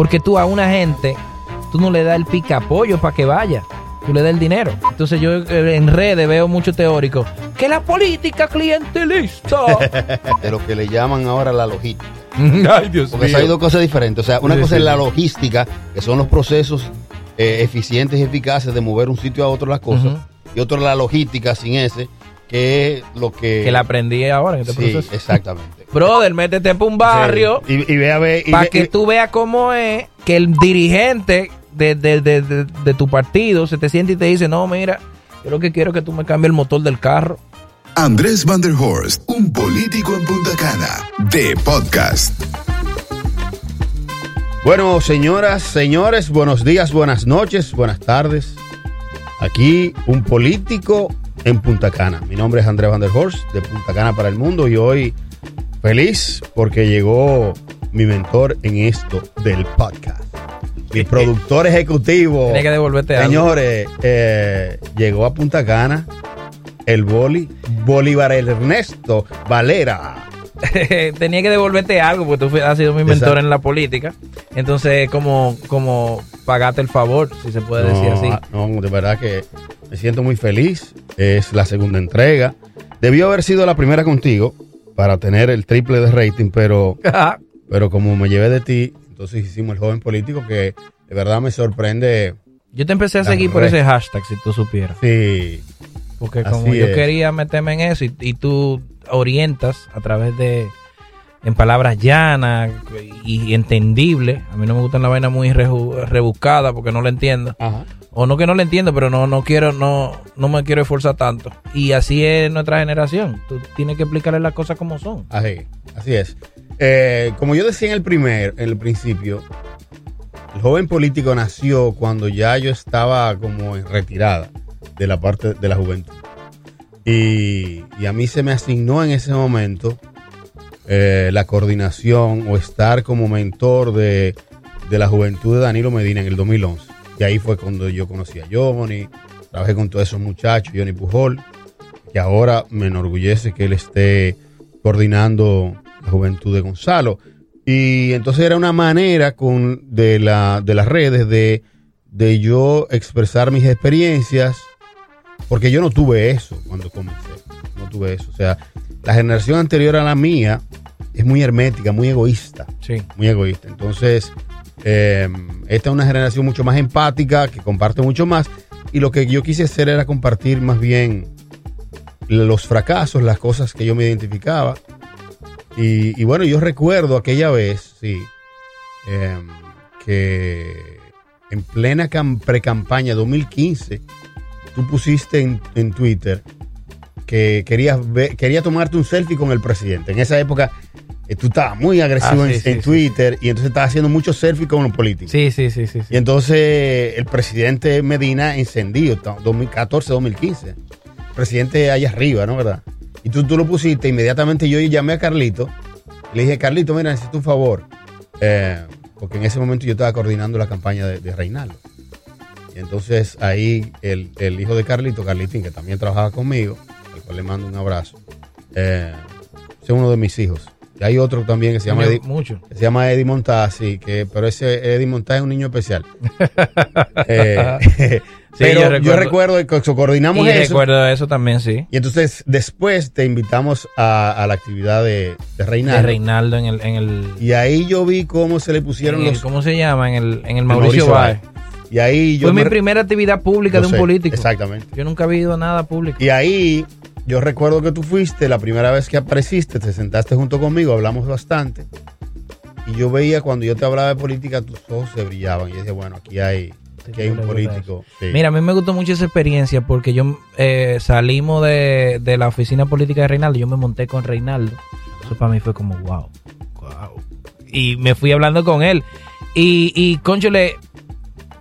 Porque tú a una gente, tú no le das el pica apoyo para que vaya. Tú le das el dinero. Entonces yo eh, en redes veo mucho teórico. Que la política clientelista. De lo que le llaman ahora la logística. Ay, Dios Porque hay dos cosas diferentes. O sea, una Sí, cosa sí, es la logística, que son los procesos eh, eficientes y eficaces de mover un sitio a otro las cosas. Y otro la logística sin ese, que es lo que... Que la aprendí ahora en este Sí, proceso. exactamente. Brother, métete para un barrio. Sí. Y, y ve a ver... para que y- tú veas cómo es que el dirigente de, de- de- de- de tu partido se te siente y te dice, no, mira, yo lo que quiero es que tú me cambies el motor del carro. Andrés Van der Horst, un político en Punta Cana, de podcast. Bueno, señoras, señores, buenos días, buenas noches, buenas tardes. Aquí un político en Punta Cana. Mi nombre es Andrés Van der Horst, de Punta Cana para el Mundo, y hoy feliz porque llegó mi mentor en esto del podcast. Mi productor ejecutivo. Tiene que devolverte algo. Señores, eh, llegó a Punta Cana el boli, Bolívar Ernesto Valera. Tenía que devolverte algo porque tú has sido mi mentor Exacto. en la política. Entonces, como, como pagate el favor, si se puede decir así. ah, No, de verdad que me siento muy feliz. Es la segunda entrega. Debió haber sido la primera contigo para tener el triple de rating, pero, pero como me llevé de ti, entonces hicimos el joven político que de verdad me sorprende. Yo te empecé a La seguir por red. ese hashtag, si tú supieras. Sí, Porque Así como yo es. quería meterme en eso y, y tú orientas a través de, en palabras llanas y entendibles. A mí no me gustan la vaina muy rebuscada porque no la entiendo. Ajá. O no que no la entiendo, pero no, no quiero, no, no me quiero esforzar tanto. Y así es nuestra generación. Tú tienes que explicarle las cosas como son. Así, así es. Eh, como yo decía en el primer, en el principio, el joven político nació cuando ya yo estaba como en retirada de la parte de la juventud. Y, y a mí se me asignó en ese momento eh, la coordinación o estar como mentor de, de la juventud de Danilo Medina en el 2011. Y ahí fue cuando yo conocí a Johnny, trabajé con todos esos muchachos, Johnny Pujol, que ahora me enorgullece que él esté coordinando la juventud de Gonzalo. Y entonces era una manera con, de, la, de las redes de, de yo expresar mis experiencias, porque yo no tuve eso cuando comencé, no tuve eso. O sea, la generación anterior a la mía es muy hermética, muy egoísta Sí. muy egoísta. Entonces, eh, esta es una generación mucho más empática, que comparte mucho más. Y lo que yo quise hacer era compartir más bien los fracasos, las cosas que yo me identificaba. Y, y bueno, yo recuerdo aquella vez, sí, eh, que en plena cam- pre-campaña 2015, tú pusiste en, en Twitter que querías ver- quería tomarte un selfie con el presidente. En esa época eh, tú estabas muy agresivo Ah, sí, en, sí, en sí, Twitter y entonces estabas haciendo muchos selfies con los políticos. Sí, sí, sí, sí. Y entonces el presidente Medina encendido, 2014-2015. El presidente allá arriba, ¿no? ¿Verdad? Y tú, tú lo pusiste, inmediatamente yo llamé a Carlito. Le dije, Carlito, mira, necesito un favor. Eh, porque en ese momento yo estaba coordinando la campaña de, de Reinaldo. Y entonces ahí el, el hijo de Carlito, Carlitín, que también trabajaba conmigo, al cual le mando un abrazo, eh, es uno de mis hijos. Y hay otro también que se llama Eddie, mucho. que se llama Eddie Montaz, sí, que, pero ese Eddie Montaz es un niño especial. Eh, Sí, pero yo yo recuerdo- recuerdo, que co- coordinamos Y eso. recuerdo eso también, sí. Y entonces después te invitamos a, a la actividad de, de De Reinaldo. Reinaldo en el, en el, Y ahí yo vi cómo se le pusieron el- los... ¿cómo se llama? En el, en el Mauricio, Báez. Y ahí yo... Fue mi me- primera actividad pública yo de un sé, político. Exactamente. Yo nunca había ido a nada público. Y ahí yo recuerdo que tú fuiste, la primera vez que apareciste, te sentaste junto conmigo, hablamos bastante. Y yo veía cuando yo te hablaba de política, tus ojos se brillaban. Y yo decía, bueno, aquí hay, aquí hay un político. sí. Mira, a mí me gustó mucho esa experiencia porque yo eh, salimos de, de la oficina política de Reinaldo, yo me monté con Reinaldo. Eso para mí fue como, wow, wow. Y me fui hablando con él. Y, y conchole,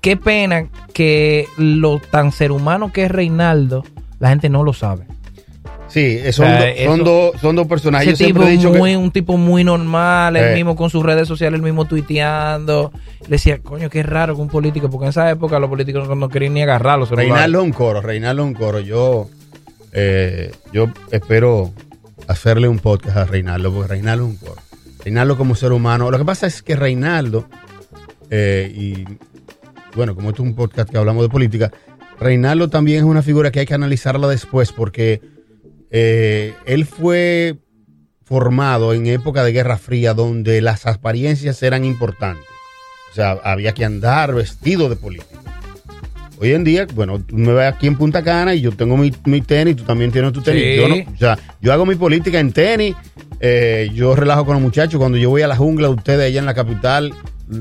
qué pena que lo tan ser humano que es Reinaldo, la gente no lo sabe. Sí, son, O sea, do- son, dos, son dos personajes. Ese Yo siempre tipo he dicho muy, que... un tipo muy normal, él Eh. mismo con sus redes sociales, él mismo tuiteando. Le decía, coño, qué raro que un político, porque en esa época los políticos no, no querían ni agarrar los celulares. Reinaldo un coro, Reinaldo un coro. Yo, eh, yo espero hacerle un podcast a Reinaldo, porque Reinaldo es un coro. Reinaldo como ser humano. Lo que pasa es que Reinaldo eh, y bueno, como esto es un podcast que hablamos de política, Reinaldo también es una figura que hay que analizarla después porque eh, él fue formado en época de Guerra Fría donde las apariencias eran importantes. O sea, había que andar vestido de político. Hoy en día, bueno, tú me ves aquí en Punta Cana y yo tengo mi, mi tenis, tú también tienes tu tenis. Sí. Yo no- o sea, yo hago mi política en tenis, eh, yo relajo con los muchachos. Cuando yo voy a la jungla, ustedes allá en la capital,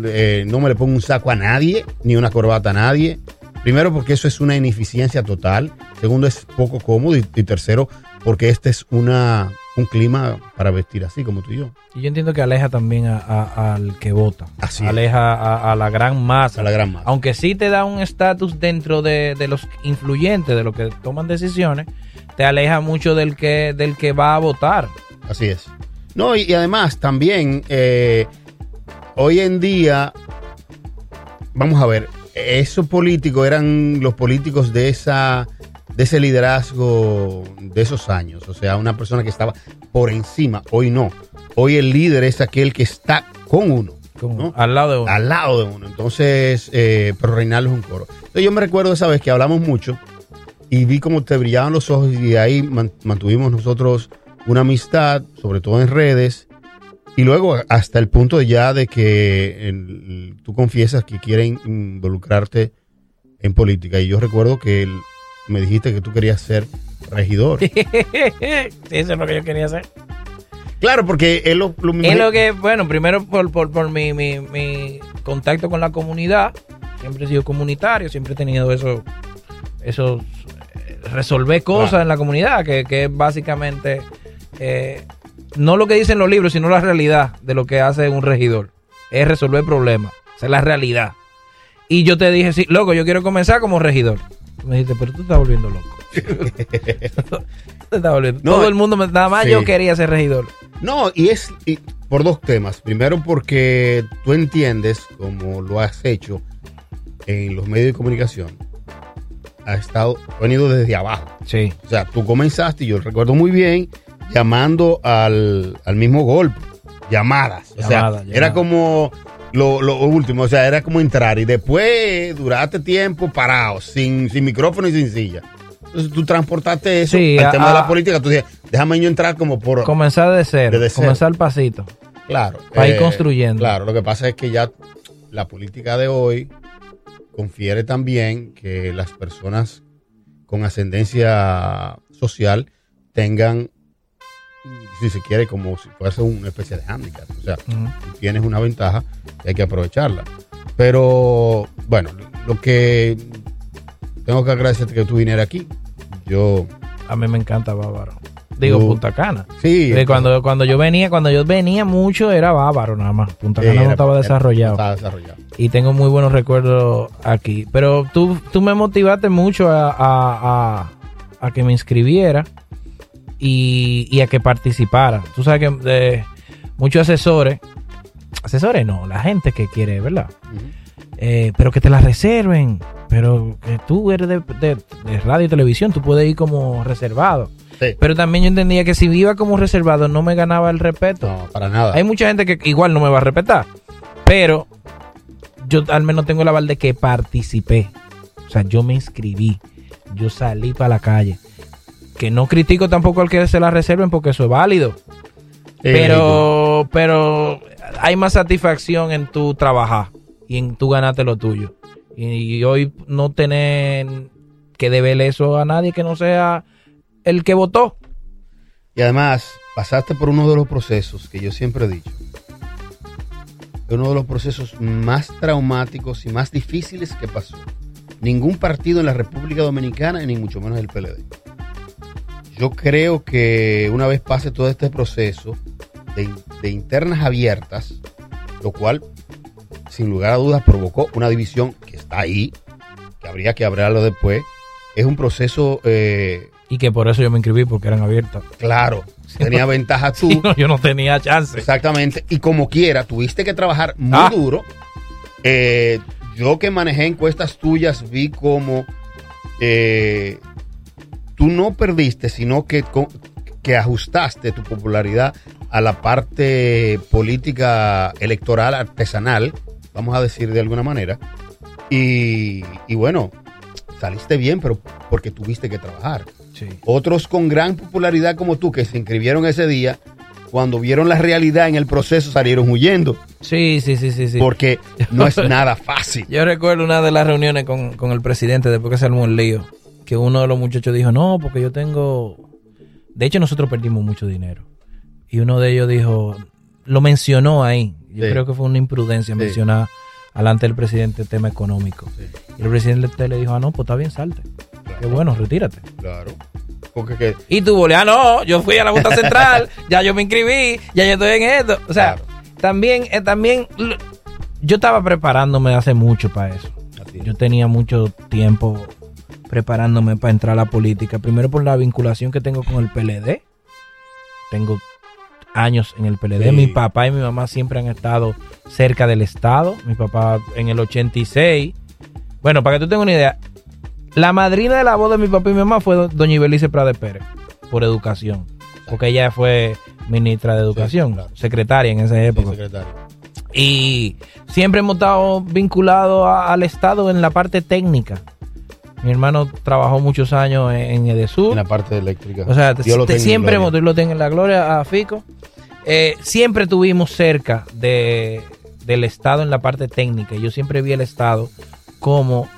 eh, no me le pongo un saco a nadie, ni una corbata a nadie. Primero, porque eso es una ineficiencia total. Segundo, es poco cómodo. Y, y tercero, porque este es una, un clima para vestir así como tú y yo. Y yo entiendo que aleja también a- a- al que vota. Así aleja a, a la gran masa. A la gran masa. Aunque sí te da un estatus dentro de, de los influyentes, de los que toman decisiones, te aleja mucho del que, del que va a votar. Así es. No, y, y además también eh, hoy en día, vamos a ver, esos políticos eran los políticos de esa de ese liderazgo de esos años, o sea, una persona que estaba por encima, hoy no. Hoy el líder es aquel que está con uno, Como ¿no? Al lado de uno. al lado de uno. Entonces, eh, pero Reinaldo es un coro. Entonces yo me recuerdo esa vez que hablamos mucho y vi cómo te brillaban los ojos y de ahí man- mantuvimos nosotros una amistad, sobre todo en redes. Y luego hasta el punto ya de que el- tú confiesas que quieren involucrarte en política. Y yo recuerdo que el- me dijiste que tú querías ser regidor. Sí, eso es lo que yo quería hacer. claro, porque él lo, lo Es lo que, bueno, primero por, por, por mi, mi, mi contacto con la comunidad. Siempre he sido comunitario, siempre he tenido eso, esos eh, resolver cosas Claro. en la comunidad, que, que es básicamente eh, no lo que dicen los libros, sino la realidad de lo que hace un regidor. Es resolver problemas. Esa es la realidad. Y yo te dije, sí, loco, yo quiero comenzar como regidor. Me dijiste, pero tú te estás volviendo loco. Estás volviendo- No, Todo el mundo, me- nada más sí. yo quería ser regidor. No, y es y por dos temas. Primero porque tú entiendes, como lo has hecho en los medios de comunicación, ha estado, ha venido desde abajo. Sí. O sea, tú comenzaste, y yo recuerdo muy bien, llamando al, al mismo golpe. Llamadas. O sea, Llamadas, era como lo, lo último, o sea, era como entrar y después duraste tiempo parado, sin, sin micrófono y sin silla. Entonces tú transportaste eso Sí, al a- tema de la política. Tú dices, déjame yo entrar como por... Comenzar de cero. Comenzar el pasito. Claro. eh, Para ir construyendo. Claro, lo que pasa es que ya la política de hoy confiere también que las personas con ascendencia social tengan, si se quiere, como si fuese una especie de hándicap. O sea, tú tienes una ventaja y hay que aprovecharla. Pero, bueno, lo que tengo que agradecerte que tú vinieras aquí. Yo, A mí me encanta Bávaro. Digo, Tú- Punta Cana. sí. De cuando, cuando yo venía, cuando yo venía mucho era Bávaro nada más. Punta Cana no estaba desarrollado. Estaba desarrollado. Y tengo muy buenos recuerdos aquí. Pero tú, tú me motivaste mucho a, a- a- a que me inscribiera y, y a que participara. Tú sabes que eh, muchos asesores, asesores no, la gente que quiere, ¿verdad? Eh, pero que te la reserven. Pero que tú eres de, de- de radio y televisión, tú puedes ir como reservado. Sí. Pero también yo entendía que si iba como reservado no me ganaba el respeto. No, para nada. Hay mucha gente que igual no me va a respetar. Pero yo al menos tengo el aval de que participé. O sea, yo me inscribí. Yo salí para la calle. Que no critico tampoco al que se la reserven porque eso es válido. Sí, Pero, pero hay más satisfacción en tu trabajar y en tu ganarte lo tuyo. Y, hoy no tener que deberle eso a nadie que no sea el que votó. Y además, pasaste por uno de los procesos que yo siempre he dicho. Uno de los procesos más traumáticos y más difíciles que pasó. Ningún partido en la República Dominicana, ni mucho menos el PLD. Yo creo que una vez pase todo este proceso de, de internas abiertas, lo cual, sin lugar a dudas, provocó una división que está ahí, que habría que hablarlo después, es un proceso eh, Y que por eso yo me inscribí porque eran abiertas. Claro, tenía ventaja tú. No, yo no tenía chance. Exactamente. Y como quiera, tuviste que trabajar muy Ah. duro. Eh, yo que manejé encuestas tuyas vi como eh, tú no perdiste, sino que, que ajustaste tu popularidad a la parte política electoral artesanal vamos a decir de alguna manera. Y, y bueno, saliste bien, pero porque tuviste que trabajar. Sí. Otros con gran popularidad como tú, que se inscribieron ese día, cuando vieron la realidad en el proceso salieron huyendo, Sí, sí, sí, sí. sí. porque no es nada fácil. Yo recuerdo una de las reuniones con, con el presidente después que se armó el lío, que uno de los muchachos dijo, no, porque yo tengo... De hecho, nosotros perdimos mucho dinero. Y uno de ellos dijo, lo mencionó ahí. Yo Sí. creo que fue una imprudencia Sí. mencionar alante del presidente el tema económico. Sí, Y el presidente le dijo, ah, no, pues está bien, salte. Qué bueno, retírate. Claro. Porque que, Y tú ah, no, yo fui a la Junta Central, ya yo me inscribí, ya yo estoy en esto. O sea, Claro. también, eh, también, yo estaba preparándome hace mucho para eso. Yo tenía mucho tiempo preparándome para entrar a la política. Primero por la vinculación que tengo con el PLD. Tengo años en el PLD. Sí. Mi papá y mi mamá siempre han estado cerca del Estado. Mi papá en el 86. Bueno, para que tú tengas una idea, la madrina de la voz de mi papá y mi mamá fue do- doña Ibelice Prade Pérez, por educación. Porque ella fue ministra de educación, claro. secretaria en esa época. Y siempre hemos estado vinculados al Estado en la parte técnica. Mi hermano trabajó muchos años en, en Edesur. En la parte eléctrica. O sea, te- Dios siempre hemos, lo en la gloria a Fico. Eh, siempre tuvimos cerca de, del Estado en la parte técnica. y Yo siempre vi el Estado como,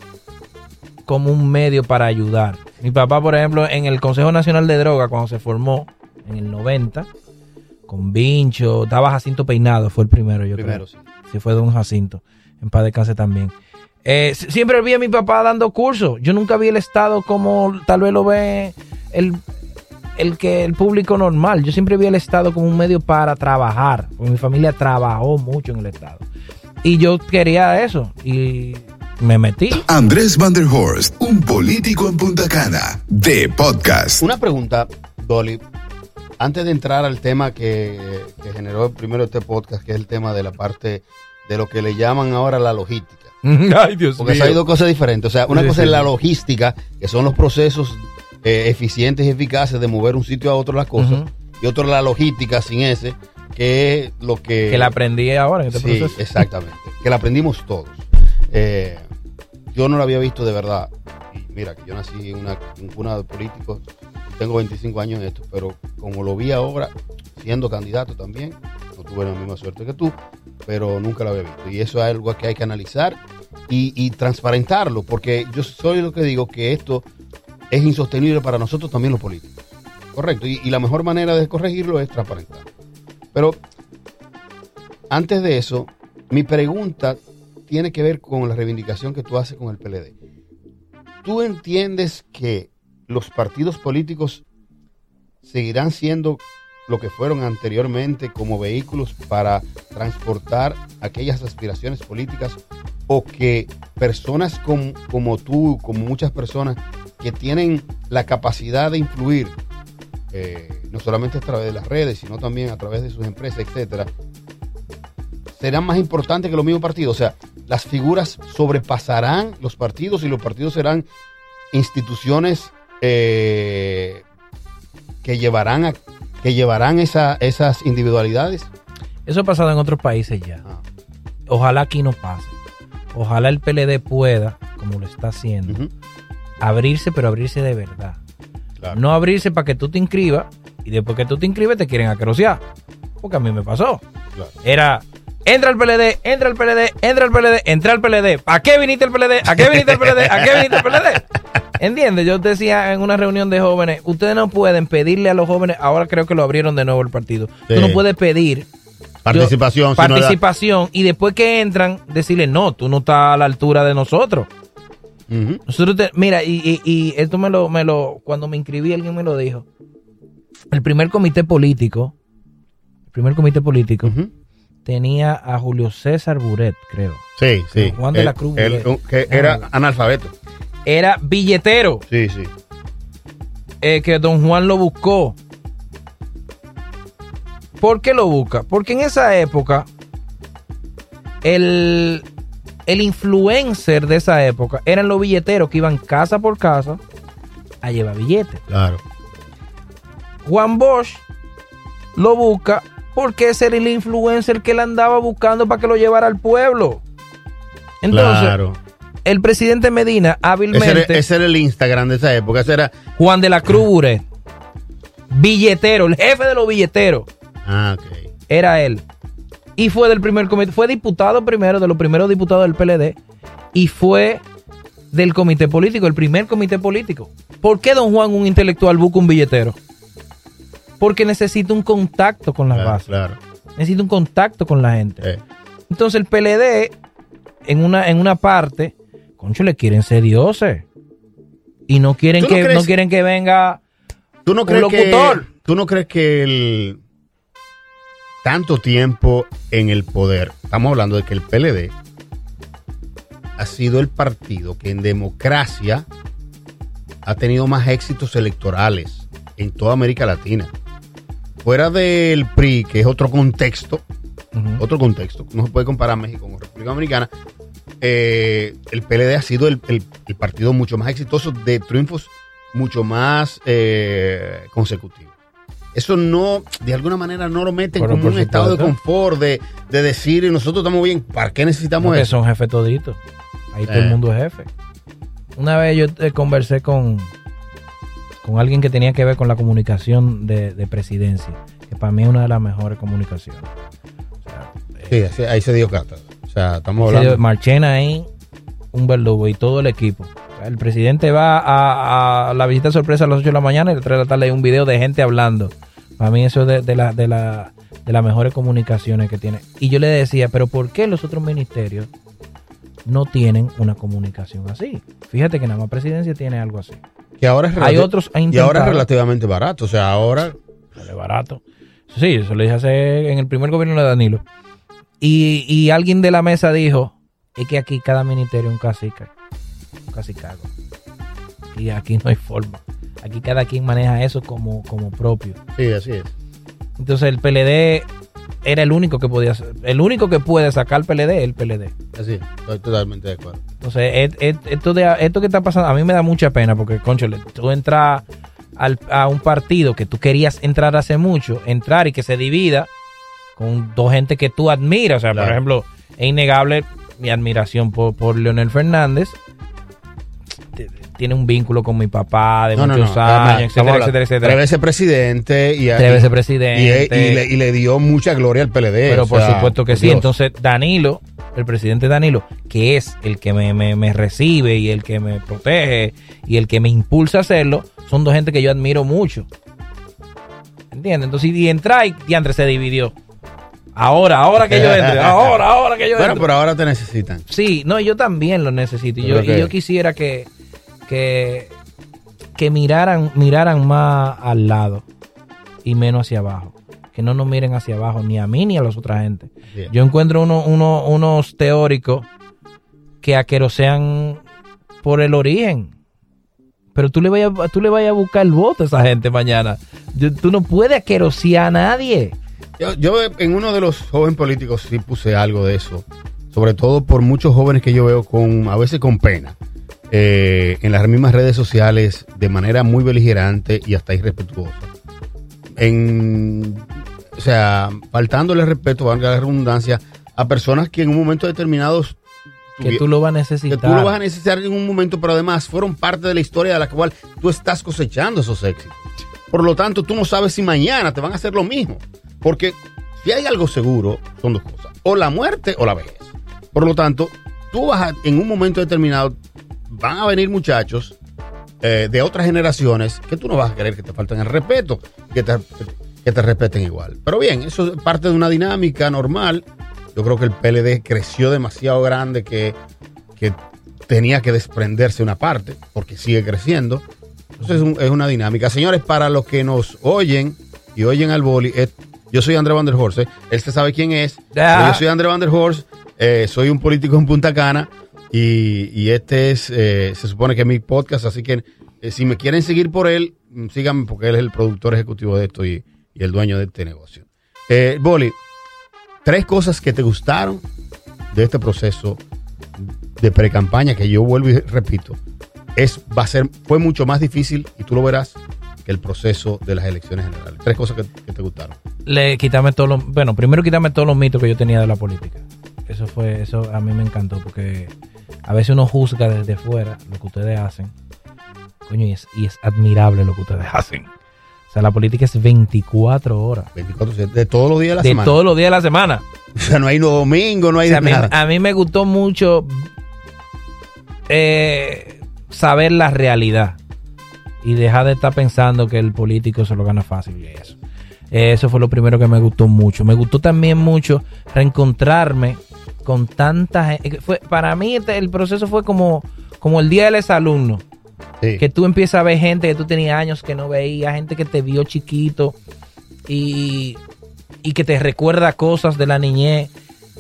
como un medio para ayudar. Mi papá, por ejemplo, en el Consejo Nacional de Droga, cuando se formó en el 90, con Vincho, estaba Jacinto Peinado, fue el primero, yo Primero, creo. sí. Sí, fue Don Jacinto. En paz descanse también. Eh, si- siempre vi a mi papá dando cursos. Yo nunca vi el Estado como tal vez lo ve el, el que el público normal. Yo siempre vi el Estado como un medio para trabajar. Porque mi familia trabajó mucho en el Estado. Y yo quería eso. Y me metí. Andrés Van der Horst, un político en Punta Cana, de podcast. Una pregunta, Dolly. Antes de entrar al tema que, que generó primero este podcast, que es el tema de la parte de lo que le llaman ahora la logística. Ay, Dios Porque hay dos cosas diferentes. O sea, una Sí, cosa sí, es la logística, que son los procesos eh, eficientes y eficaces de mover un sitio a otro las cosas. Ujú. Y otro la logística sin ese, que es lo que... Que la aprendí ahora en este sí, proceso. exactamente. que la aprendimos todos. Eh, yo no la había visto de verdad. Y mira, que yo nací en una, en cuna de políticos, tengo 25 años en esto, pero como lo vi ahora, siendo candidato también, no tuve la misma suerte que tú, pero nunca lo había visto. Y eso es algo que hay que analizar y, transparentarlo, porque yo soy lo que digo que esto es insostenible para nosotros también los políticos. Correcto. Y, y la mejor manera de corregirlo es transparentar. Pero antes de eso, mi pregunta tiene que ver con la reivindicación que tú haces con el PLD. ¿Tú entiendes que los partidos políticos seguirán siendo lo que fueron anteriormente como vehículos para transportar aquellas aspiraciones políticas o que personas com- como tú, como muchas personas que tienen la capacidad de influir, eh, no solamente a través de las redes, sino también a través de sus empresas, etcétera, serán más importantes que los mismos partidos. O sea, las figuras sobrepasarán los partidos y los partidos serán instituciones eh, que llevarán a, que llevarán esa- esas individualidades. Eso ha pasado en otros países ya. Ah, Ojalá aquí no pase. Ojalá el PLD pueda, como lo está haciendo, abrirse, pero abrirse de verdad. claro. No abrirse para que tú te inscribas y después que tú te inscribes te quieren acrocear. Porque a mí me pasó. claro. Era, entra al PLD, entra al PLD, entra al PLD, entra al PLD. ¿A qué viniste al PLD? ¿A qué viniste al PLD? ¿A qué viniste al PLD? ¿Entiendes? Yo decía en una reunión de jóvenes, ustedes no pueden pedirle a los jóvenes, ahora creo que lo abrieron de nuevo el partido. Sí. Tú no puedes pedir Participación. yo- si no da- participación y después que entran, decirle, no, tú no estás a la altura de nosotros. Nosotros te- mira, y, y- y esto me lo, me lo, cuando me inscribí alguien me lo dijo. El primer comité político, el primer comité político tenía a Julio César Buret, creo. Sí, sí. Juan de El- la Cruz el- que era analfabeto. Era billetero, Sí, sí. eh, que don Juan lo buscó. ¿Por qué lo busca? Porque en esa época, el, el influencer de esa época eran los billeteros que iban casa por casa a llevar billetes. Claro. Juan Bosch lo busca porque ese era el influencer que le andaba buscando para que lo llevara al pueblo. Entonces, claro. El presidente Medina Ese era, hábilmente, ese era el Instagram de esa época. Ese era. Juan de la Cruz Buret, billetero, el jefe de los billeteros, Ah, ok. era él. Y fue del primer comité, fue diputado primero, de los primeros diputados del PLD, y fue del comité político, el primer comité político. ¿Por qué don Juan, un intelectual, busca un billetero? Porque necesita un contacto con las Claro, bases, claro. necesita un contacto con la gente. Eh, Entonces el PLD, en una, en una parte, concho, le quieren ser dioses. Y no quieren, ¿Tú no que, crees- no quieren que venga ¿Tú no Un crees que locutor. tú no crees que el tanto tiempo en el poder, estamos hablando de que el PLD ha sido el partido que en democracia ha tenido más éxitos electorales en toda América Latina. Fuera del PRI, que es otro contexto, otro contexto, no se puede comparar México con República Dominicana, eh, el PLD ha sido el, el- el partido mucho más exitoso de triunfos mucho más eh, consecutivos. Eso no, de alguna manera, no lo meten Pero como un estado de confort, de, de decir, nosotros estamos bien, ¿para qué necesitamos Porque eso? son jefes toditos. Ahí todo Eh. el mundo es jefe. Una vez yo eh, conversé con, con alguien que tenía que ver con la comunicación de, de presidencia, que para mí es una de las mejores comunicaciones. O sea, Sí, ahí se dio cátedra. O sea, estamos hablando. Marchena ahí, un verdugo y todo el equipo. El presidente va a, a la visita sorpresa a las 8 de la mañana y a las 3 de la tarde hay un video de gente hablando. Para mí eso es de, de, la, de, la, de las mejores comunicaciones que tiene. Y yo le decía, pero ¿por qué los otros ministerios no tienen una comunicación así? Fíjate que nada más presidencia tiene algo así. Que ahora es Hay otros y ahora es relativamente barato. O sea, ahora. Sale barato. Sí, eso lo dije hace en el primer gobierno de Danilo. Y, y alguien de la mesa dijo, es que aquí cada ministerio es un cacique, un cacicago. Y aquí no hay forma. Aquí cada quien maneja eso como, como propio. Sí, así es. Entonces el PLD era el único que podía el único que puede sacar PLD es el PLD. Así es. Estoy totalmente de acuerdo. Entonces, et- et- esto, de, esto que está pasando, a mí me da mucha pena porque, conchole, tú entras al- a un partido que tú querías entrar hace mucho, entrar y que se divida con dos gente que tú admiras. O sea, por ejemplo, es innegable mi admiración por, por Leonel Fernández. Tiene un vínculo con mi papá de No, muchos no. años, etcétera, etcétera, etcétera. Tres veces presidente y, Tres veces y- presidente. y- y le, y le dio mucha gloria al PLD. Pero por sea, supuesto que sí. Dios. Entonces, Danilo, el presidente Danilo, que es el que me, me- me recibe y el que me protege y el que me impulsa a hacerlo, son dos gente que yo admiro mucho. ¿Entiendes? Entonces, y entra y diantre se dividió. Ahora, ahora que yo entre, ahora, ahora que yo Bueno, entre. pero ahora te necesitan. Sí, no, yo también lo necesito. Y Yo y quisiera que, que, que miraran, miraran más al lado y menos hacia abajo. Que no nos miren hacia abajo, ni a mí ni a las otras gente. Yo encuentro uno, uno- unos teóricos que aquerosean por el origen. Pero tú le vayas, tú le vayas a buscar el voto a esa gente mañana. Tú no puedes aquerosear a nadie. Yo, yo en uno de los jóvenes políticos sí puse algo de eso. Sobre todo por muchos jóvenes que yo veo con, a veces con pena, eh, en las mismas redes sociales, de manera muy beligerante y hasta irrespetuosa. En, o sea, faltándole respeto, valga la redundancia, a personas que en un momento determinado Que tú lo vas a que necesitar. tú lo vas a necesitar en un momento, pero además fueron parte de la historia de la cual tú estás cosechando esos éxitos. Por lo tanto, tú no sabes si mañana te van a hacer lo mismo. Porque si hay algo seguro, son dos cosas. O la muerte o la vejez. Por lo tanto, tú vas a, en un momento determinado, van a venir muchachos eh, de otras generaciones que tú no vas a querer que te falten el respeto, que te, que te respeten igual. Pero bien, eso es parte de una dinámica normal. Yo creo que el PLD creció demasiado grande que, que tenía que desprenderse una parte, porque sigue creciendo. Entonces es, es una dinámica. Señores, para los que nos oyen y oyen al boli, es- yo soy André Van der Horst. ¿eh? Él se sabe quién es. Yo soy André Van der Horst. eh, soy un político en Punta Cana. Y, y este es, eh, se supone que es mi podcast. Así que si me quieren seguir por él, mm, síganme porque él es el productor ejecutivo de esto y, y el dueño de este negocio. Boli, tres cosas que te gustaron de este proceso de pre-campaña que yo vuelvo y repito, es, va a ser, fue mucho más difícil y tú lo verás el proceso de las elecciones generales. Tres cosas que, que te gustaron. le quítame todos los, bueno, primero quítame todos los mitos que yo tenía de la política. Eso fue, eso a mí me encantó porque a veces uno juzga desde fuera lo que ustedes hacen. Coño, y es, y es admirable lo que ustedes hacen. O sea, la política es 24 horas. 24, de todos los días de la de semana. todos los días de la semana. O sea, no hay no domingo, no hay O sea, a, de mí, nada. a mí me gustó mucho eh, saber la realidad y dejar de estar pensando que el político se lo gana fácil y eso. Eso fue lo primero que me gustó mucho. Me gustó también mucho reencontrarme con tanta gente. Fue, para mí este- el proceso fue como, como el día del exalumno. Sí. Que tú empiezas a ver gente que tú tenías años que no veías, gente que te vio chiquito y, y que te recuerda cosas de la niñez.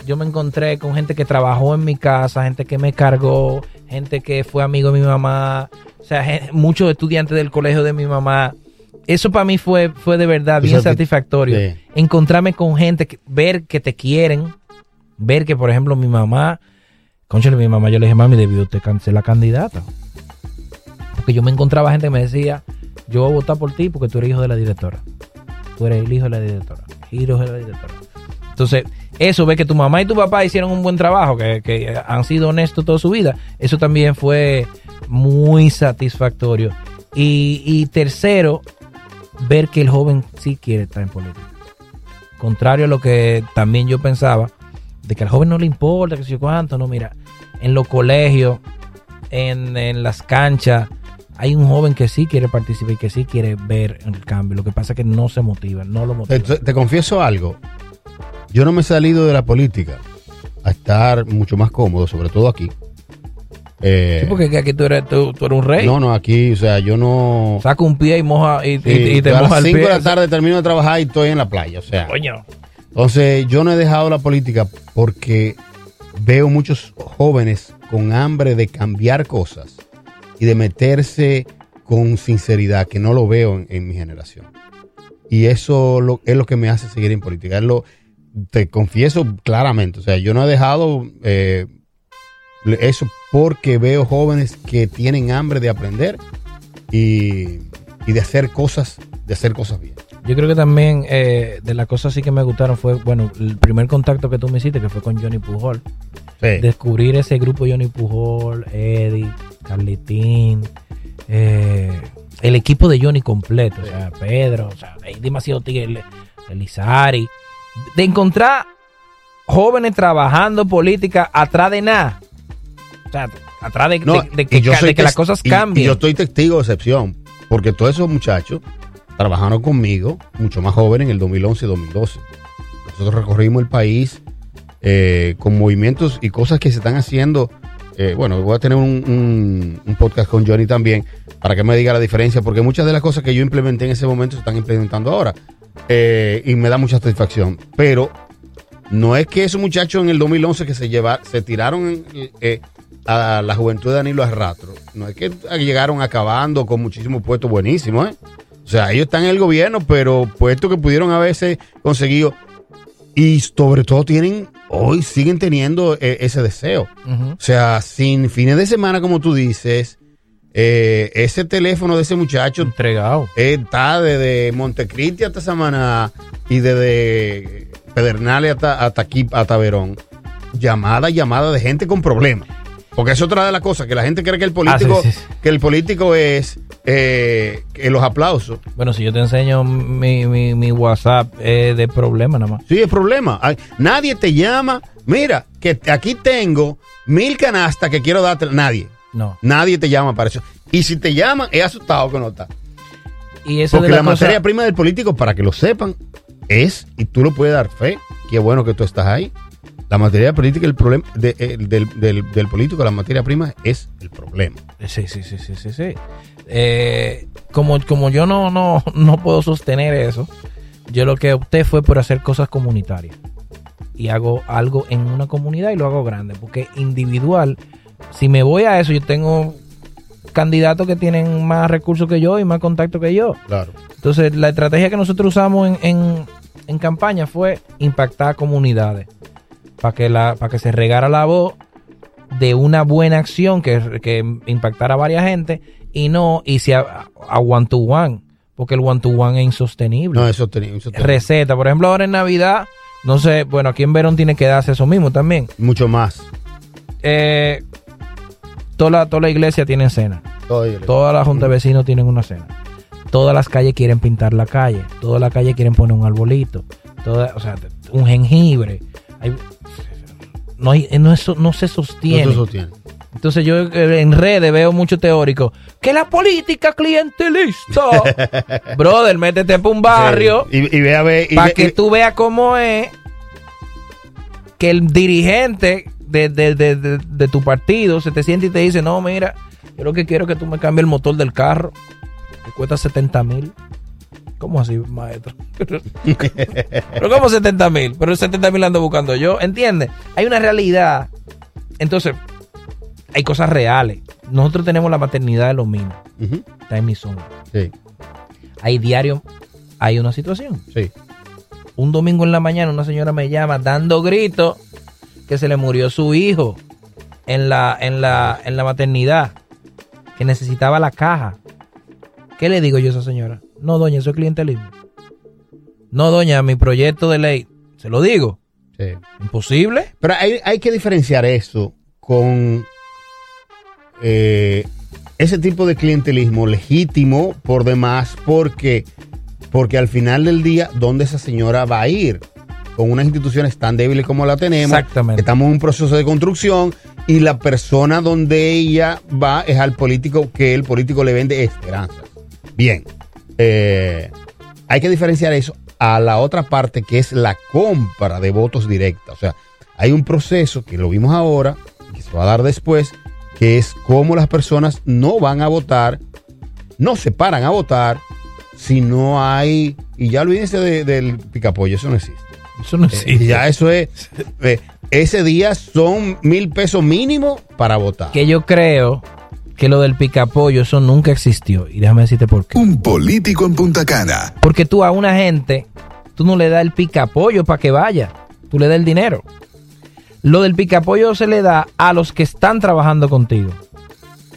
Yo me encontré con gente que trabajó en mi casa, gente que me cargó, gente que fue amigo de mi mamá, o sea, muchos estudiantes del colegio de mi mamá. Eso para mí fue, fue de verdad bien satisfactorio. sí. Encontrarme con gente, que- ver que te quieren, ver que, por ejemplo, mi mamá, conchale, mi mamá, yo le dije, mami, debió usted ser la candidata. Porque yo me encontraba gente que me decía, yo voy a votar por ti porque tú eres hijo de la directora. Tú eres el hijo de la directora. Hijo de la directora. Entonces, eso ve que tu mamá y tu papá hicieron un buen trabajo, que, han sido honestos toda su vida. Eso también fue muy satisfactorio. Y, tercero, ver que el joven sí quiere estar en política. Contrario a lo que también yo pensaba, de que al joven no le importa, que yo cuánto, no, mira, en los colegios, en, las canchas, hay un joven que sí quiere participar y que sí quiere ver el cambio. Lo que pasa es que no se motiva, no lo motiva. Te, te confieso algo. Yo no me he salido de la política a estar mucho más cómodo, sobre todo aquí. Eh, Sí, porque aquí tú eres, tú, tú eres un rey. no, no, aquí, o sea, yo no. Saca un pie y moja y, y- Sí, y te yo a moja las el 5 pie. de la tarde termino de trabajar y estoy en la playa, o sea. Coño. Entonces, yo no he dejado la política porque veo muchos jóvenes con hambre de cambiar cosas y de meterse con sinceridad, que no lo veo en, en mi generación. Y eso lo- es lo que me hace seguir en política. Es lo, te confieso claramente, o sea, yo no he dejado eh, eso porque veo jóvenes que tienen hambre de aprender y, y de hacer cosas, de hacer cosas bien. Yo creo que también eh, de las cosas sí que me gustaron fue, bueno, el primer contacto que tú me hiciste, que fue con Johnny Pujol. Sí. Descubrir ese grupo Johnny Pujol, Eddie, Carlitín, eh, el equipo de Johnny completo, o sea, Pedro, o sea, hay demasiado tigre, Elizari. De encontrar jóvenes trabajando política atrás de nada. O sea, atrás de, No, de- de y que, de las cosas y- y cambien. yo estoy testigo de excepción, porque todos esos muchachos trabajaron conmigo, mucho más jóvenes, en el 2011 y 2012. Nosotros recorrimos el país eh, con movimientos y cosas que se están haciendo. Eh, bueno, voy a tener un, un- un podcast con Johnny también para que me diga la diferencia, porque muchas de las cosas que yo implementé en ese momento se están implementando ahora. Eh, y me da mucha satisfacción. Pero no es que esos muchachos en el 2011 que se, lleva, se tiraron eh, a la juventud de Danilo Arrastro, no es que llegaron acabando con muchísimos puestos buenísimos, ¿eh? O sea, ellos están en el gobierno, pero puestos que pudieron haberse conseguido y sobre todo tienen, hoy siguen teniendo eh, ese deseo. O sea, sin fines de semana, como tú dices, eh, ese teléfono de ese muchacho Entregado. está desde Montecristi hasta Samaná y desde Pedernales hasta, hasta aquí, hasta Verón. Llamada, llamada de gente con problemas. Porque es otra de las cosas, que la gente cree que el político, Ah, sí, sí, sí. que el político es eh, los aplausos. Bueno, si yo te enseño mi, mi, mi WhatsApp eh, de problema nada más. Sí, es problema. Ay, Nadie te llama. Mira, que aquí tengo mil canastas que quiero darte. Nadie. No. Nadie te llama para eso. Y si te llaman, es asustado que no está. Y eso Porque de la, la, cosa- materia prima del político, para que lo sepan, es, y tú lo puedes dar fe, qué bueno que tú estás ahí. La materia política, el problema de- eh, del, del- del político, la materia prima es el problema. Sí, sí, sí, sí, sí, sí. Eh, como, como yo no, no, no puedo sostener eso, yo lo que opté fue por hacer cosas comunitarias. Y hago algo en una comunidad y lo hago grande. Porque individual, si me voy a eso, yo tengo candidatos que tienen más recursos que yo y más contacto que yo. Claro. Entonces, la estrategia que nosotros usamos en, en, en campaña fue impactar comunidades para que, la, para que se regara la voz de una buena acción que, que impactara a varias gente y no y a, a one to one, porque el one to one es insostenible. No. Eso tenía. Receta, por ejemplo, ahora en Navidad, No sé, bueno, aquí en Verón tiene que darse eso mismo también. Mucho más. Eh, toda, la, toda la iglesia tiene cena. Toda la junta de vecinos tienen una cena. Todas las calles quieren pintar la calle. Todas las calles quieren poner un arbolito. Toda, o sea, un jengibre. Hay- no, hay, no, eso no se sostiene. No se sostiene. Entonces yo eh, en redes veo mucho teórico. Que la política clientelista. Brother, métete por un barrio Sí. Y, y ve a ver. y para ve- que y- tú veas cómo es que el dirigente de, de- de- de- de tu partido se te siente y te dice, no, mira, yo lo que quiero es que tú me cambies el motor del carro, que cuesta 70 mil. ¿Cómo así, maestro? Pero ¿cómo 70 mil? Pero 70 mil ando buscando yo, ¿entiendes? Hay una realidad. Entonces, hay cosas reales. Nosotros tenemos la maternidad de los mismos. Ujú. Está en mi zona. Sí, Hay diario, hay una situación sí. un domingo en la mañana una señora me llama dando gritos que se le murió su hijo en la, en la, en la maternidad, que necesitaba la caja. ¿Qué le digo yo a esa señora? No, doña, eso es clientelismo. No, doña, mi proyecto de ley, se lo digo, sí. imposible. Pero hay, hay que diferenciar eso con eh, ese tipo de clientelismo legítimo por demás, porque, porque al final del día, ¿dónde esa señora va a ir? Con unas instituciones tan débiles como la tenemos, Exactamente. estamos en un proceso de construcción y la persona donde ella va es al político que el político le vende esperanzas. Bien, eh, hay que diferenciar eso a la otra parte que es la compra de votos directa. O sea, hay un proceso que lo vimos ahora y que se va a dar después, que es cómo las personas no van a votar, no se paran a votar si no hay, y ya olvídense de- del picapollo, eso no existe. Eso no Eh, existe. ya eso es, eh, ese día son mil pesos mínimo para votar. Que yo creo que lo del picapollo, eso nunca existió. Y déjame decirte por qué. Un político en Punta Cana. Porque tú a una gente, tú no le das el picapollo para que vaya. Tú le das el dinero. Lo del picapollo se le da a los que están trabajando contigo.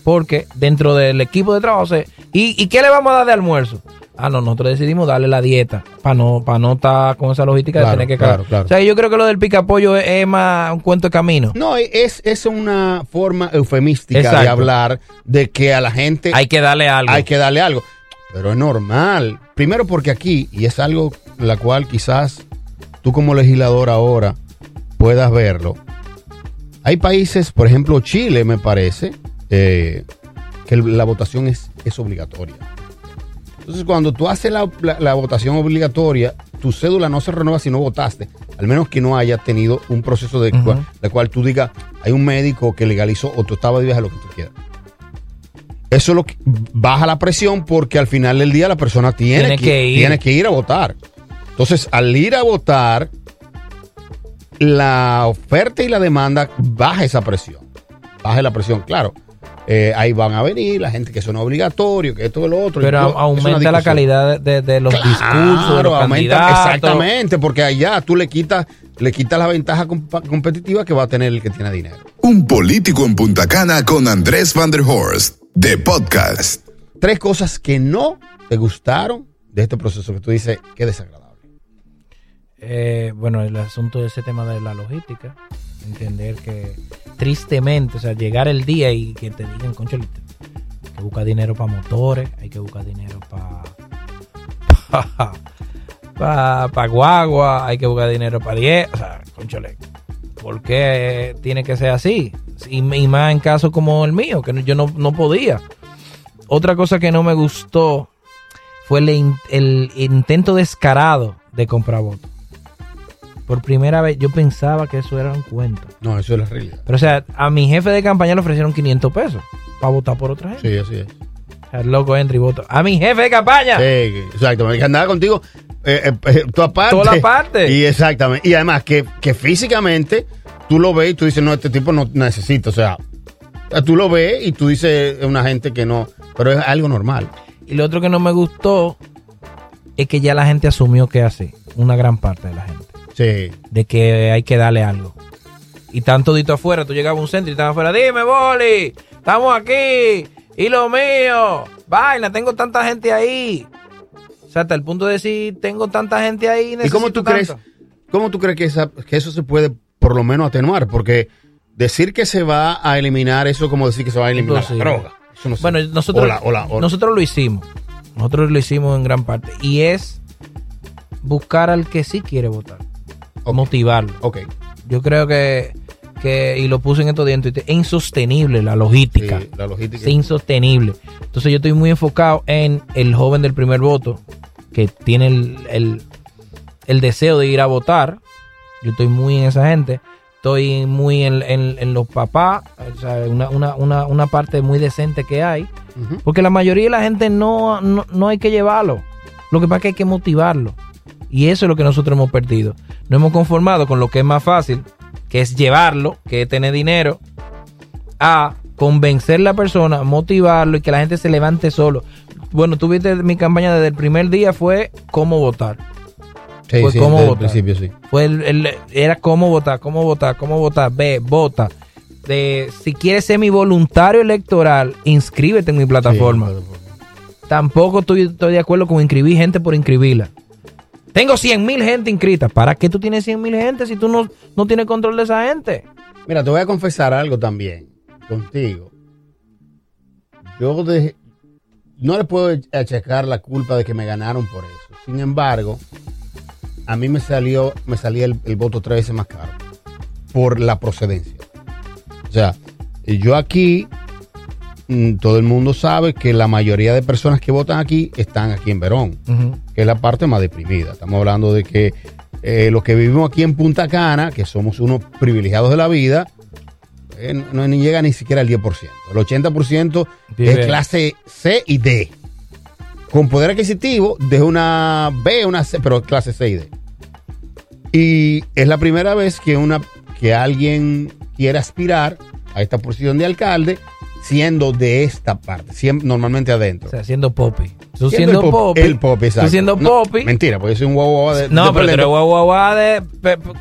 Porque dentro del equipo de trabajo se... ¿Y, y qué le vamos a dar de almuerzo? Ah, no, nosotros decidimos darle la dieta para no, para no estar con esa logística Claro, de tener que claro, cagar. claro. O sea, yo creo que lo del picapollo es, es más un cuento de camino. No, es, es una forma eufemística de hablar de que a la gente Hay que darle algo. hay que darle algo. Pero es normal. Primero porque aquí, y es algo la cual quizás tú como legislador ahora puedas verlo. Hay países, por ejemplo Chile me parece, eh, que la votación es, es obligatoria. Entonces cuando tú haces la, la- la votación obligatoria, tu cédula no se renueva si no votaste, al menos que no haya tenido un proceso de Ujú. cual, de cual tú digas, hay un médico que legalizó o tú estabas de viaje, lo que tú quieras. Eso es lo que baja la presión porque al final del día la persona tiene, Tiene que ir. tiene que ir a votar. Entonces, al ir a votar, la oferta y la demanda baja esa presión. Baja la presión, claro. Eh, ahí van a venir la gente que eso no es obligatorio, que esto y lo otro. Pero aumenta la calidad de, de los discursos, de los Claro, aumenta, candidatos. exactamente, porque allá tú le quitas, le quitas la ventaja competitiva que va a tener el que tiene dinero. Un político en Punta Cana con Andrés Van der Horst. De podcast. Tres cosas que no te gustaron de este proceso que tú dices que desagradable. Eh, bueno, el asunto de ese tema de la logística, entender que tristemente, o sea, llegar el día y que te digan, concho, hay que buscar dinero para motores, hay que buscar dinero para pa, pa guagua, hay que buscar dinero para 10, o sea, conchole, ¿por qué tiene que ser así? Y, y más en casos como el mío, que yo no, no podía. Otra cosa que no me gustó fue el, el intento descarado de comprar votos. Por primera vez yo pensaba que eso era un cuento. No, eso es la realidad. Pero o sea, a mi jefe de campaña le ofrecieron 500 pesos para votar por otra gente. Sí, así es. O sea, el loco entra y vota. A mi jefe de campaña. Sí, exacto. Que andaba contigo, eh, eh, eh, tú aparte. Toda la parte. Y exactamente. Y además que, que físicamente tú lo ves y tú dices, no, este tipo no necesita. O sea, tú lo ves y tú dices, es una gente que no. Pero es algo normal. Y lo otro que no me gustó es que ya la gente asumió que así. Una gran parte de la gente. Sí. De que hay que darle algo. Y tanto dito afuera, tú llegabas a un centro y estabas afuera, dime, Boli, estamos aquí. Y lo mío, vaina, tengo tanta gente ahí. O sea, hasta el punto de decir, tengo tanta gente ahí. ¿Y cómo tú crees? ¿cómo tú crees que, esa, que eso se puede por lo menos atenuar? Porque decir que se va a eliminar eso es como decir que se va a eliminar Imposible. la droga. Eso no Bueno, nosotros, o la- o la- o- nosotros lo hicimos. Nosotros lo hicimos en gran parte. Y es buscar al que sí quiere votar. Ok. Motivarlo. Ok. Yo creo que, que, y lo puse en estos Twitter, es insostenible la logística. Sí, la logística. Es insostenible. Entonces yo estoy muy enfocado en el joven del primer voto, que tiene el, el- el deseo de ir a votar. Yo estoy muy en esa gente. Estoy muy en, en- en los papás, o sea, una, una, una, una parte muy decente que hay. Porque la mayoría de la gente no, no, no hay que llevarlo. Lo que pasa es que hay que motivarlo. Y eso es lo que nosotros hemos perdido. No hemos conformado con lo que es más fácil, que es llevarlo, que es tener dinero, a convencer a la persona, motivarlo y que la gente se levante solo. Bueno, tú viste mi campaña desde el primer día fue cómo votar. Sí, Pues, sí, ¿cómo desde el votar? principio sí. Fue el, el- era cómo votar, cómo votar, cómo votar. Ve, vota. De, si quieres ser mi voluntario electoral, inscríbete en mi plataforma. Sí. Tampoco estoy, estoy de acuerdo con inscribir gente por inscribirla. Tengo 100 mil gente inscrita. ¿Para qué tú tienes 100 mil gente si tú no, no tienes control de esa gente? Mira, te voy a confesar algo también contigo. Yo de- no le puedo achacar la culpa de que me ganaron por eso. Sin embargo, a mí me salió, me salía el, el voto tres veces más caro por la procedencia. O sea, yo aquí, mm, todo el mundo sabe que la mayoría de personas que votan aquí están aquí en Verón. Que es la parte más deprimida. Estamos hablando de que eh, los que vivimos aquí en Punta Cana, que somos unos privilegiados de la vida, eh, no, ni llega ni siquiera al 10%. El 80% Vive- es clase C y D. Con poder adquisitivo de una B, una C, pero clase C y D. Y es la primera vez que, una, que alguien quiere aspirar a esta posición de alcalde siendo de esta parte, siempre, normalmente adentro. O sea, siendo popi. Tú Siendo popi. El pop, exacto. Tú siendo No, popi. Mentira, porque yo soy un guau guau de. No, de pero tú eres guau de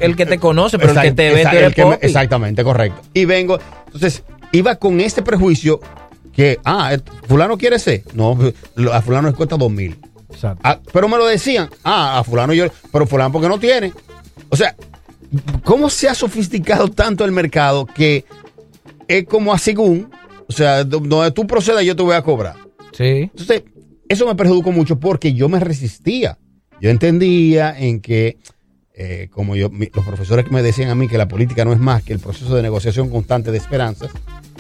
el que te conoce, pero el que Exact- te ve, exact- tú eres que popi. Exactamente, correcto. Y vengo, entonces, iba con este prejuicio que, ah, eh, fulano quiere ser. No, a fulano le cuesta dos mil. Exacto. Ah, pero me lo decían, ah, a fulano yo, pero fulano porque no tiene. O sea, ¿cómo se ha sofisticado tanto el mercado que es como a según, o sea, do- donde tú procedas yo te voy a cobrar? Sí. Entonces, eso me perjudicó mucho porque yo me resistía. Yo entendía en que, eh, como yo, mi- los profesores que me decían a mí que la política no es más que el proceso de negociación constante de esperanzas,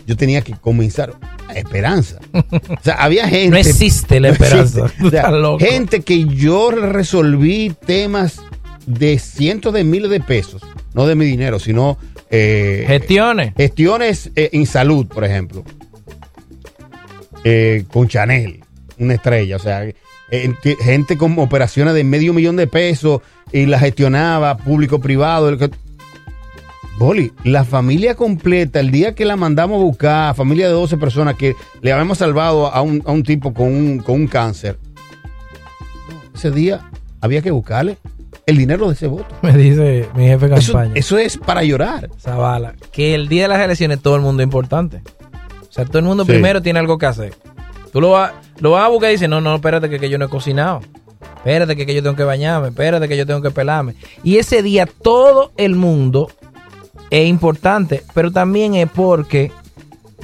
yo tenía que comenzar a esperanza. O sea, había gente. No existe la No esperanza. existe. O sea, Estás loco. gente que yo resolví temas de cientos de miles de pesos, no de mi dinero, sino eh, Gestiones. gestiones eh, en salud, por ejemplo, eh, con Chanel, una estrella, o sea, eh, gente con operaciones de medio millón de pesos y la gestionaba público-privado. Boli, la familia completa, el día que la mandamos a buscar, familia de 12 personas que le habíamos salvado a un, a un tipo con un, con un cáncer, ese día había que buscarle el dinero de ese voto. Me dice mi jefe de Eso, campaña. eso es para llorar. Zavala, que el día de las elecciones todo el mundo es importante. O sea, todo el mundo Sí. primero tiene algo que hacer. Tú lo vas, lo vas a buscar y dices, no, no, espérate que, que yo no he cocinado. Espérate que, que yo tengo que bañarme. Espérate que yo tengo que pelarme. Y ese día todo el mundo es importante, pero también es porque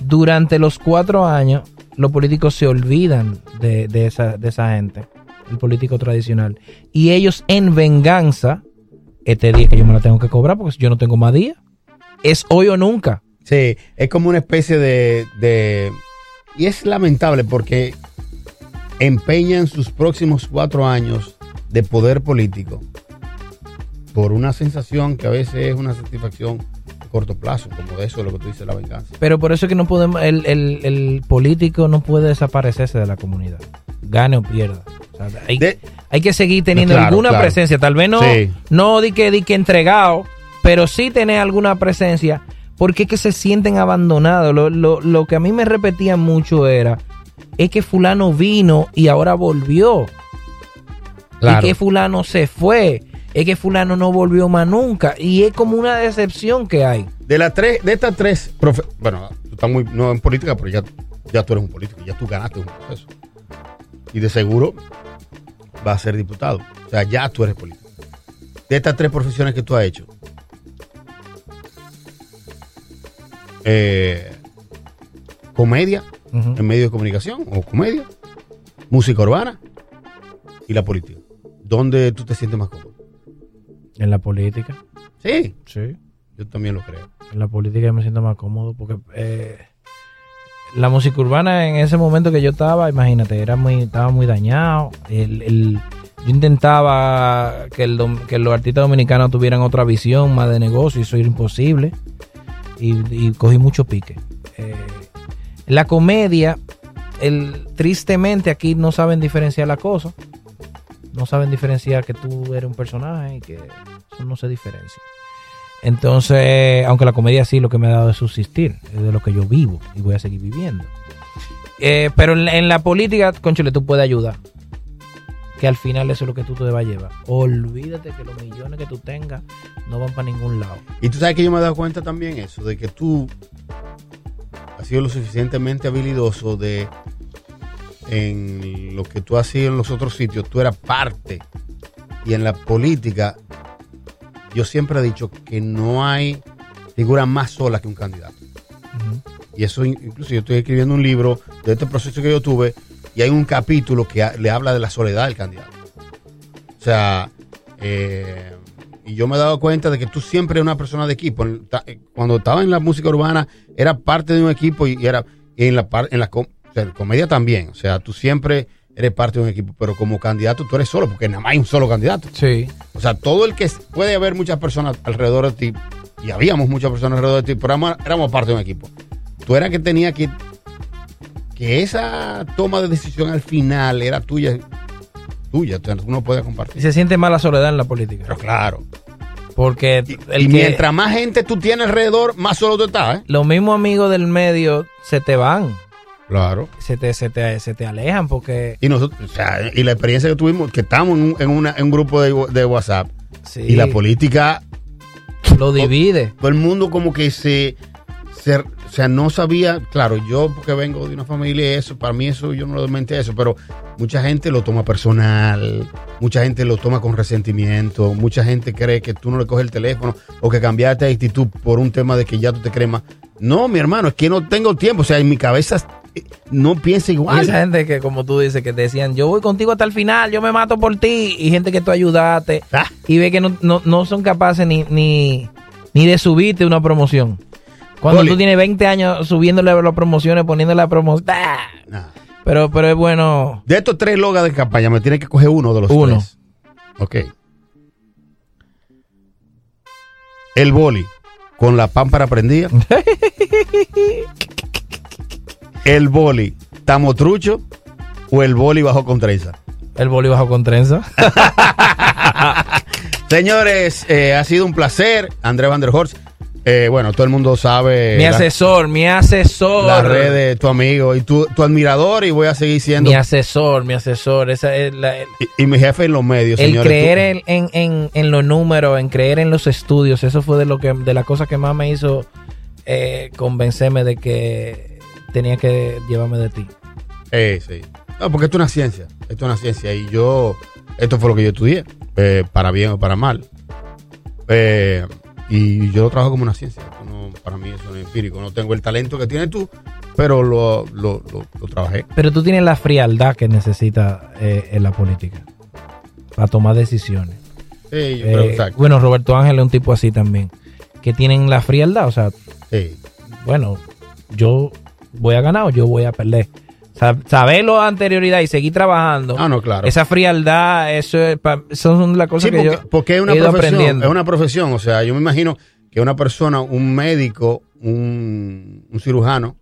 durante los cuatro años los políticos se olvidan de, de esa, de esa gente, el político tradicional. Y ellos en venganza, este día que yo me la tengo que cobrar porque yo no tengo más día, es hoy o nunca. Sí, es como una especie de, de- Y es lamentable porque empeñan sus próximos cuatro años de poder político por una sensación que a veces es una satisfacción a corto plazo, como de eso es lo que tú dices, la venganza. Pero por eso es que no podemos, el, el- el político no puede desaparecerse de la comunidad, gane o pierda. O sea, hay, De- hay que seguir teniendo Claro, alguna claro. presencia, tal vez no, Sí. no di que, di que entregado, pero sí tener alguna presencia, porque es que se sienten abandonados. Lo, lo- lo que a mí me repetían mucho era, es que fulano vino y ahora volvió. Claro. Y que fulano se fue. Es que fulano no volvió más nunca. Y es como una decepción que hay. De las tres, de estas tres, profe- bueno, tú estás muy, no en política, pero ya, ya tú eres un político, ya tú ganaste un proceso. Y de seguro vas a ser diputado. O sea, ya tú eres político. de estas tres profesiones que tú has hecho, eh, comedia en medio de comunicación o comedia, música urbana y la política. ¿Dónde tú te sientes más cómodo? En la política, Sí, sí. yo también lo creo. En la política me siento más cómodo porque eh, la música urbana en ese momento que yo estaba, imagínate, era muy, estaba muy dañado. El, el- yo intentaba que, el que los artistas dominicanos tuvieran otra visión más de negocio y eso era imposible. Y, cogí mucho pique. Eh, la comedia, el, tristemente aquí no saben diferenciar la cosa. No saben diferenciar que tú eres un personaje y que eso no se diferencia. Entonces, aunque la comedia sí lo que me ha dado es subsistir, es de lo que yo vivo y voy a seguir viviendo. Eh, pero en la, en la política, conchole, tú puedes ayudar. Que al final eso es lo que tú te vas a llevar. Olvídate que los millones que tú tengas no van para ningún lado. Y tú sabes que yo me he dado cuenta también eso, de que tú has sido lo suficientemente habilidoso de en lo que tú has sido en los otros sitios, tú eras parte. Y en la política, yo siempre he dicho que no hay figura más sola que un candidato. Y eso, in- incluso yo estoy escribiendo un libro de este proceso que yo tuve y hay un capítulo que ha- le habla de la soledad del candidato. O sea, eh, y yo me he dado cuenta de que tú siempre eres una persona de equipo. Eh, Cuando estaba en la música urbana, era parte de un equipo y, era en la, en la o sea, comedia también. O sea, tú siempre eres parte de un equipo, pero como candidato tú eres solo, porque nada más hay un solo candidato. Sí. O sea, todo el que puede haber muchas personas alrededor de ti, y habíamos muchas personas alrededor de ti, pero éramos, éramos parte de un equipo. Tú eras que tenía que que esa toma de decisión al final era tuya, tuya, tú no podías Y compartir. se siente más la soledad en la política. Pero claro. Porque Y, el y que- mientras más gente tú tienes alrededor, más solo tú estás, ¿eh? los mismos amigos del medio se te van. Claro. Se te, se te, se te alejan porque Y nosotros, o sea, y la experiencia que tuvimos, que estamos en un, en una- en un grupo de, de WhatsApp, sí, y la política lo divide. todo el mundo como que se, o sea, no sabía, claro, yo porque vengo de una familia y eso, para mí eso, yo no lo mente eso, pero mucha gente lo toma personal, mucha gente lo toma con resentimiento, mucha gente cree que tú no le coges el teléfono o que cambiaste de actitud por un tema de que ya tú te crees más. No, mi hermano, es que no tengo tiempo, o sea, en mi cabeza eh, no piensa igual. esa gente que, como tú dices, que te decían, yo voy contigo hasta el final, yo me mato por ti. Y gente que tú ayudaste. Ah. Y ve que no, no, no son capaces ni, ni, ni de subirte una promoción. Cuando tú tienes 20 años subiéndole las promociones, poniéndole la promoción. Nah. Pero, pero es bueno. De estos tres logos de campaña, me tiene que coger uno de los Uno. tres. Ok. El boli con la pámpara prendida. el boli tamotrucho o el boli bajo con trenza. El boli bajo con trenza. Señores, eh, ha sido un placer. André Van der Horst. Eh, bueno, todo el mundo sabe mi la- asesor, mi asesor. las redes, tu amigo y tu, tu admirador y voy a seguir siendo Mi asesor, mi asesor. Esa es la- el, y, y mi jefe en los medios, el señores. creer en, en, en los números, en creer en los estudios, eso fue de lo que de las cosas que más me hizo eh, convencerme de que tenía que llevarme de ti. Eh, sí. No, porque esto es una ciencia. Esto es una ciencia. Y yo, esto fue lo que yo estudié, eh, para bien o para mal. Eh, y yo lo trabajo como una ciencia. No- para mí eso no es empírico. No tengo el talento que tienes tú, pero lo, lo, lo- lo trabajé. Pero tú tienes la frialdad que necesita eh, en la política para tomar decisiones. Sí, yo creo- Eh, exacto. bueno, Roberto Ángel es un tipo así también, que tienen la frialdad, o sea, Sí. bueno, yo voy a ganar o yo voy a perder. Sa- Saber la anterioridad y seguir trabajando. Ah, no, claro. Esa frialdad, eso es pa- son las cosas Sí, que porque, yo porque es una he ido profesión. aprendiendo. Es una profesión. O sea, yo me imagino que una persona, un médico, un, un cirujano,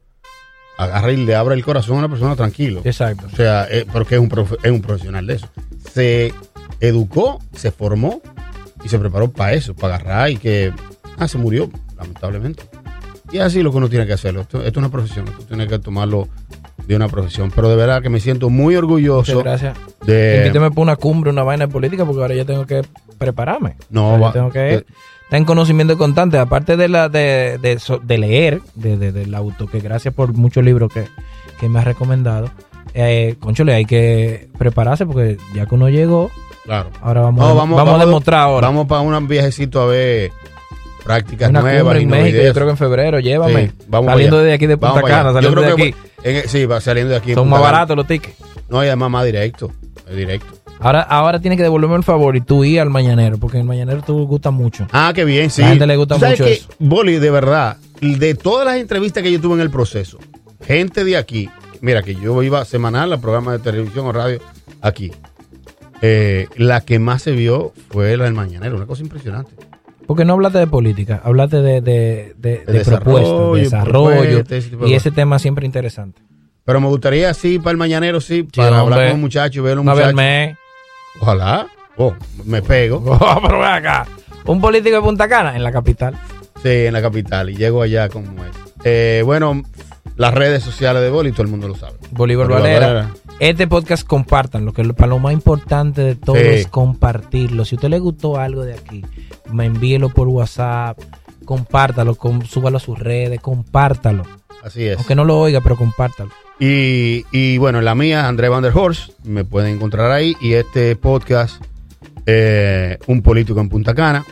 agarra y le abre el corazón a una persona tranquilo. Exacto. O sea, eh, porque es un, profe- es un profesional de eso. Se educó, se formó y se preparó para eso, para agarrar y que. Ah, se murió, lamentablemente. Y es así lo que uno tiene que hacerlo. Esto, esto es una profesión, esto tiene que tomarlo de una profesión. Pero de verdad que me siento muy Muchas orgulloso gracias. de. Invíteme para una cumbre, una vaina de política, porque ahora yo tengo que prepararme. No, yo va- tengo que eh, estar en conocimiento constante, aparte de la de, de, leer, de, de- del auto, que gracias por muchos libros que, que me has recomendado. Eh, conchole, hay que prepararse porque ya que uno llegó, Claro. Ahora vamos, No, a, vamos, a demostrar ahora. Vamos para un viajecito a ver prácticas una nuevas. en. México, yo creo que en febrero, llévame. Sí, vamos saliendo allá. de aquí de Vamos Punta Cana, saliendo de aquí. que en- sí, va saliendo de aquí. Son más baratos los tickets. No, y además más directo. Directo. Ahora, ahora tienes que devolverme el favor y tú ir al mañanero, porque el mañanero te gusta mucho. Ah, qué bien, sí. La gente le gusta ¿Tú mucho eso. Boli, de verdad, de todas las entrevistas que yo tuve en el proceso, gente de aquí, mira que yo iba semanal al programa de televisión o radio aquí. eh, la que más se vio fue la del mañanero, una cosa impresionante. Porque no hablaste de política, hablaste de, de, de, de desarrollo, propuestas, de desarrollo. y ese tema siempre interesante. Pero me gustaría, sí, para el mañanero, sí, para hablar con un muchacho, ver a un muchacho. mes. Ojalá. Oh, me pego. Oh, pero ven acá. Un político de Punta Cana en la capital. Sí, en la capital. Y llego allá como es. Eh, bueno, las redes sociales de Boli, todo el mundo lo sabe. Bolívar Bolívar Valera. Valera. Este podcast compartan, lo que para lo más importante de todo Sí. es compartirlo. Si a usted le gustó algo de aquí, me envíelo por WhatsApp, compártalo, com- súbalo a sus redes, compártalo. Así es. Aunque no lo oiga, pero compártalo. Y, y bueno, la mía, André Van der Horst, me pueden encontrar ahí. Y este podcast, eh, Un Político en Punta Cana.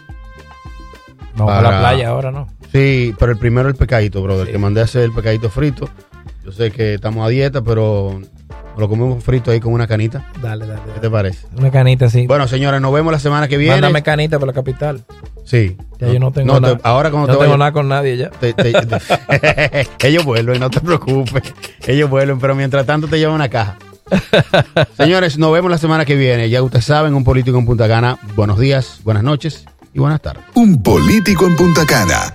Vamos a Para- la playa ahora, ¿no? Sí, pero el primero el pecadito, brother, Sí. que mandé a hacer el pecadito frito. Yo sé que estamos a dieta, pero lo comemos frito ahí con una canita. Dale, dale. ¿Qué dale. te parece? Una canita así. Bueno, señores, nos vemos la semana que viene. Mándame canita para la capital. Sí. Ya yo no tengo te- nada. ahora cuando no te tengo vayas- nada con nadie ya. te- te- te- ellos vuelven, no te preocupes. Ellos vuelven, pero mientras tanto te llevan una caja. Señores, nos vemos la semana que viene. Ya ustedes saben, un político en Punta Cana. Buenos días, buenas noches y buenas tardes. Un político en Punta Cana.